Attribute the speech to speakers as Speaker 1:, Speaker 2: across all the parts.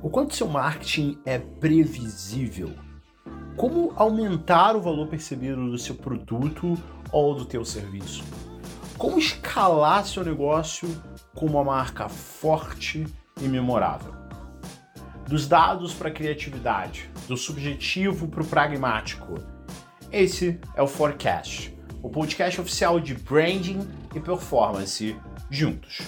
Speaker 1: O quanto seu marketing é previsível? Como aumentar o valor percebido do seu produto ou do teu serviço? Como escalar seu negócio com uma marca forte e memorável? Dos dados para a criatividade, do subjetivo para o pragmático. Esse é o Forecast, o podcast oficial de branding e performance juntos.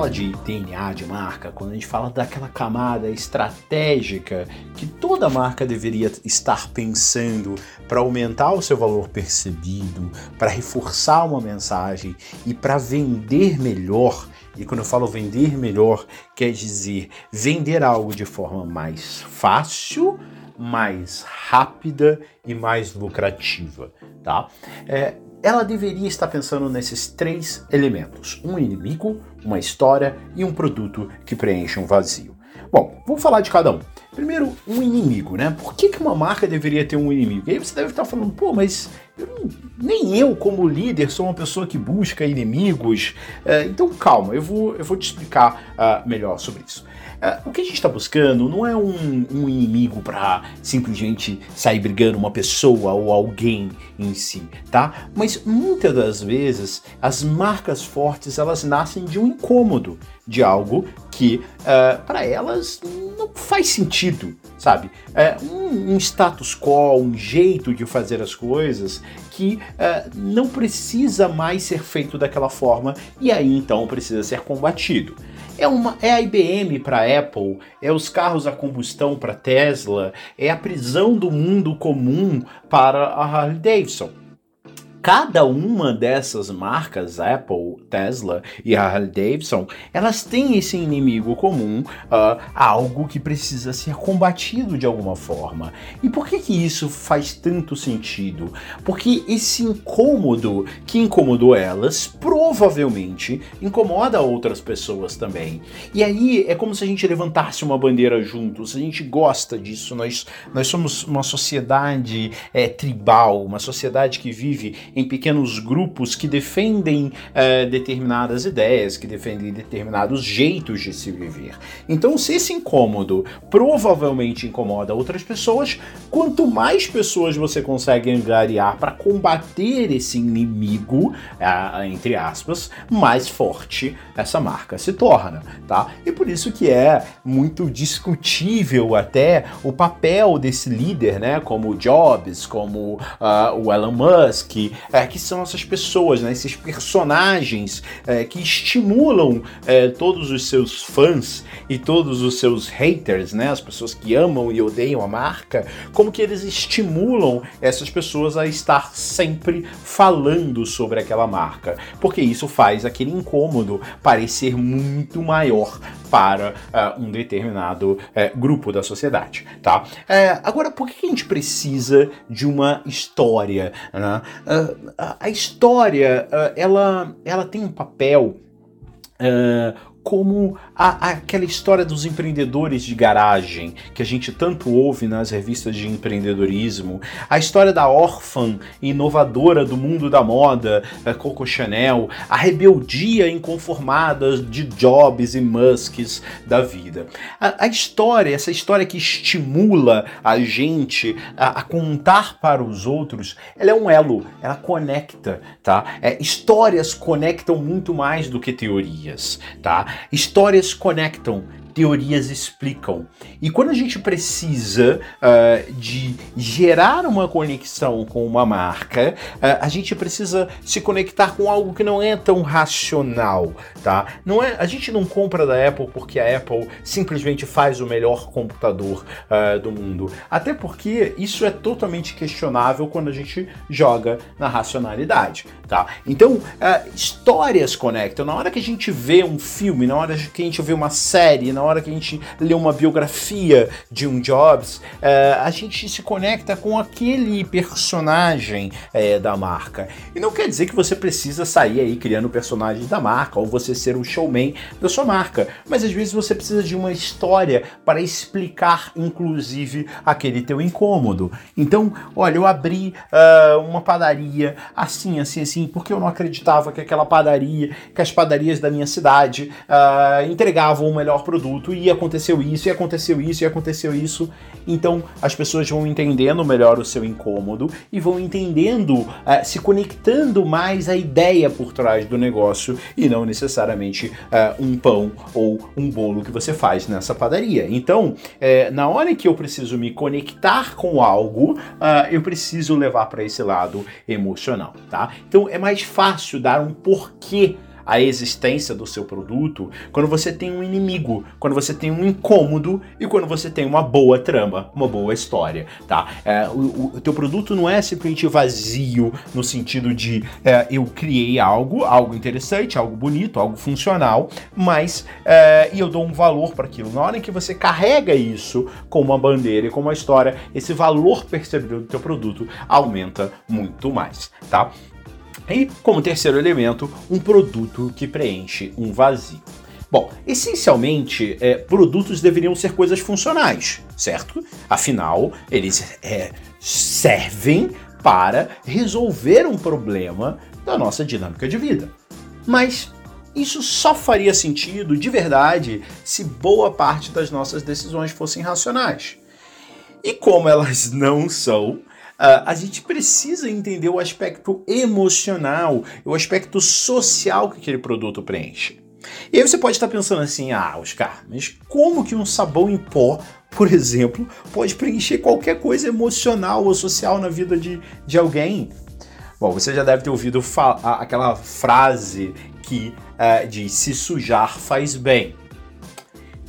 Speaker 1: Fala de DNA de marca, quando a gente fala daquela camada estratégica que toda marca deveria estar pensando para aumentar o seu valor percebido, para reforçar uma mensagem e para vender melhor. E quando eu falo vender melhor, quer dizer vender algo de forma mais fácil, mais rápida e mais lucrativa, tá? É, ela deveria estar pensando nesses três elementos: um inimigo, uma história e um produto que preencha um vazio. Bom, vamos falar de cada um. Primeiro, um inimigo, né? Por que, que uma marca deveria ter um inimigo? E aí você deve estar falando, pô, mas eu não, nem eu, como líder, sou uma pessoa que busca inimigos. É, então, calma, eu vou, eu vou te explicar uh, melhor sobre isso. Uh, o que a gente está buscando não é um, um inimigo para simplesmente sair brigando uma pessoa ou alguém em si, tá? Mas muitas das vezes as marcas fortes elas nascem de um incômodo, de algo que uh, é, para elas não faz sentido, sabe? É um, um, status quo, um jeito de fazer as coisas que uh, não precisa mais ser feito daquela forma e aí então precisa ser combatido. É, uma, é a IBM para Apple, é os carros a combustão para Tesla, é a prisão do mundo comum para a Harley Davidson. Cada uma dessas marcas, Apple, Tesla e Harley Davidson, elas têm esse inimigo comum, uh, algo que precisa ser combatido de alguma forma. E por que que isso faz tanto sentido? Porque esse incômodo que incomodou elas provavelmente incomoda outras pessoas também. E aí é como se a gente levantasse uma bandeira juntos. A gente gosta disso. Nós, nós somos uma sociedade é, tribal, uma sociedade que vive em pequenos grupos que defendem é, determinadas ideias, que defendem determinados jeitos de se viver. Então, se esse incômodo provavelmente incomoda outras pessoas, quanto mais pessoas você consegue angariar para combater esse inimigo, é, entre aspas, mais forte essa marca se torna, tá? E por isso que é muito discutível até o papel desse líder, né? Como Jobs, como uh, o Elon Musk, é, que são essas pessoas, né, esses personagens é, que estimulam é, todos os seus fãs e todos os seus haters, né, as pessoas que amam e odeiam a marca, como que eles estimulam essas pessoas a estar sempre falando sobre aquela marca, porque isso faz aquele incômodo parecer muito maior para uh, um determinado uh, grupo da sociedade, tá? Uh, agora, por que a gente precisa de uma história? Né? A história, ela, ela tem um papel como a, aquela história dos empreendedores de garagem que a gente tanto ouve nas revistas de empreendedorismo, a história da órfã inovadora do mundo da moda, Coco Chanel, a rebeldia inconformada de Jobs e Musks da vida. A, a história, essa história que estimula a gente a, a, contar para os outros, ela é um elo, ela conecta, tá? É, histórias conectam muito mais do que teorias, tá? Histórias conectam, teorias explicam. E quando a gente precisa uh, de gerar uma conexão com uma marca, uh, a gente precisa se conectar com algo que não é tão racional, tá? Não é, a gente não compra da Apple porque a Apple simplesmente faz o melhor computador uh, do mundo. Até porque isso é totalmente questionável quando a gente joga na racionalidade, tá? Então, histórias conectam. Na hora que a gente vê um filme, na hora que a gente vê uma série, na hora hora que a gente lê uma biografia de um Jobs, uh, a gente se conecta com aquele personagem uh, da marca. E não quer dizer que você precisa sair aí criando personagens da marca ou você ser um showman da sua marca, mas às vezes você precisa de uma história para explicar, inclusive, aquele teu incômodo. Então, olha, eu abri uh, uma padaria assim, assim, assim, porque eu não acreditava que aquela padaria, que as padarias da minha cidade uh, entregavam o melhor produto e aconteceu isso, e aconteceu isso, e aconteceu isso. Então, as pessoas vão entendendo melhor o seu incômodo e vão entendendo, uh, se conectando mais à ideia por trás do negócio e não necessariamente um pão ou um bolo que você faz nessa padaria. Então, é, na hora que eu preciso me conectar com algo, uh, eu preciso levar para esse lado emocional, tá? Então é mais fácil dar um porquê a existência do seu produto quando você tem um inimigo, quando você tem um incômodo e quando você tem uma boa trama, uma boa história, tá? É, o, o teu produto não é simplesmente vazio no sentido de é, eu criei algo, algo interessante, algo bonito, algo funcional, mas é, e eu dou um valor para aquilo. Na hora em que você carrega isso com uma bandeira e com uma história, esse valor percebido do teu produto aumenta muito mais, tá? E, como terceiro elemento, um produto que preenche um vazio. Bom, essencialmente, é, produtos deveriam ser coisas funcionais, certo? Afinal, eles é, servem para resolver um problema da nossa dinâmica de vida. Mas isso só faria sentido de verdade se boa parte das nossas decisões fossem racionais. E como elas não são, a gente precisa entender o aspecto emocional, o aspecto social que aquele produto preenche. E aí você pode estar pensando assim, ah, Oscar, mas como que um sabão em pó, por exemplo, pode preencher qualquer coisa emocional ou social na vida de, de alguém? Bom, você já deve ter ouvido aquela frase que uh, diz se sujar faz bem.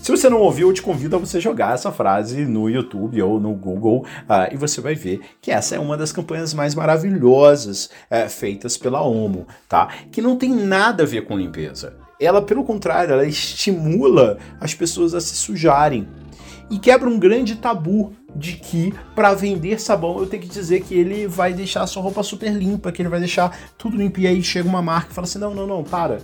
Speaker 1: Se você não ouviu, eu te convido a você jogar essa frase no YouTube ou no Google uh, e você vai ver que essa é uma das campanhas mais maravilhosas uh, feitas pela Omo, tá? Que não tem nada a ver com limpeza. Ela, pelo contrário, ela estimula as pessoas a se sujarem e quebra um grande tabu de que para vender sabão eu tenho que dizer que ele vai deixar a sua roupa super limpa, que ele vai deixar tudo limpo e aí chega uma marca e fala assim: "Não, não, não, para.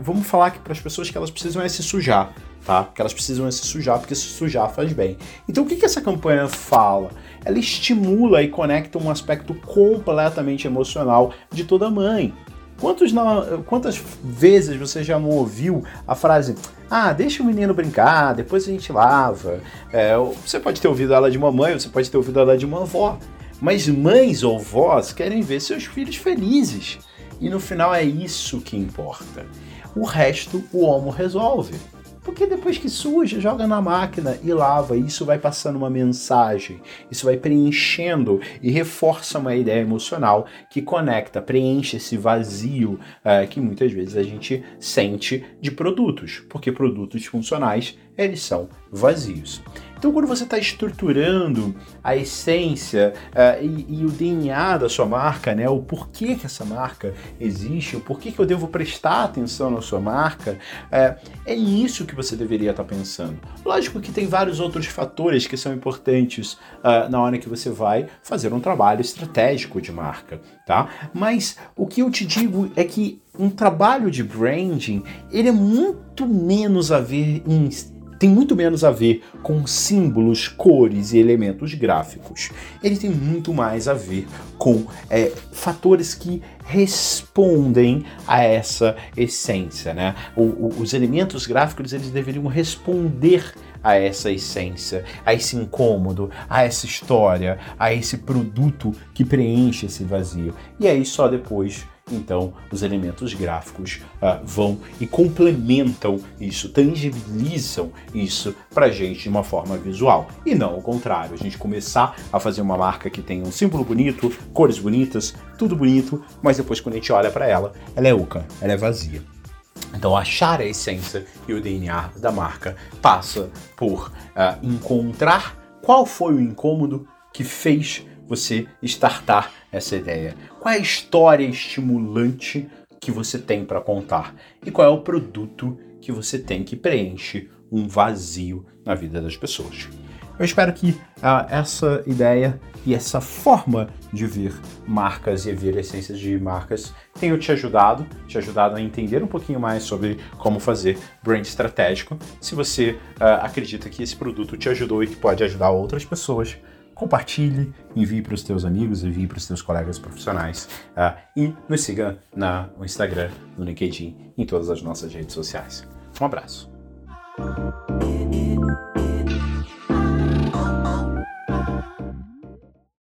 Speaker 1: Vamos falar que para as pessoas que elas precisam é se sujar tá? Que elas precisam se sujar, porque se sujar faz bem. Então o que, que essa campanha fala? Ela estimula e conecta um aspecto completamente emocional de toda mãe. Quantos não, quantas vezes você já não ouviu a frase ah, deixa o menino brincar, depois a gente lava. É, você pode ter ouvido ela de uma mãe, você pode ter ouvido ela de uma avó. Mas mães ou vós querem ver seus filhos felizes. E no final é isso que importa. O resto o homo resolve. Porque depois que suja, joga na máquina e lava. E isso vai passando uma mensagem, isso vai preenchendo e reforça uma ideia emocional que conecta, preenche esse vazio uh, que muitas vezes a gente sente de produtos, porque produtos funcionais eles são vazios. Então, quando você está estruturando a essência uh, e, e, o DNA da sua marca, né, o porquê que essa marca existe, o porquê que eu devo prestar atenção na sua marca, uh, é nisso que você deveria estar tá pensando. Lógico que tem vários outros fatores que são importantes uh, na hora que você vai fazer um trabalho estratégico de marca, tá? Mas o que eu te digo é que um trabalho de branding ele é muito menos a ver em tem muito menos a ver com símbolos, cores e elementos gráficos. Ele tem muito mais a ver com é, fatores que respondem a essa essência, né? O, o, os elementos gráficos eles deveriam responder a essa essência, a esse incômodo, a essa história, a esse produto que preenche esse vazio. E aí só depois então os elementos gráficos uh, vão e complementam isso, tangibilizam isso para gente de uma forma visual. E não o contrário, a gente começar a fazer uma marca que tem um símbolo bonito, cores bonitas, tudo bonito, mas depois quando a gente olha para ela, ela é oca, ela é vazia. Então, achar a essência e o DNA da marca passa por uh, encontrar qual foi o incômodo que fez você startar essa ideia? Qual é a história estimulante que você tem para contar? E qual é o produto que você tem que preenche um vazio na vida das pessoas. Eu espero que uh, essa ideia e essa forma de ver marcas e ver essências de marcas tenham te ajudado, te ajudado a entender um pouquinho mais sobre como fazer brand estratégico. Se você uh, acredita que esse produto te ajudou e que pode ajudar outras pessoas, compartilhe, envie para os teus amigos, envie para os teus colegas profissionais uh, e nos siga na, no Instagram, no LinkedIn, em todas as nossas redes sociais. Um abraço.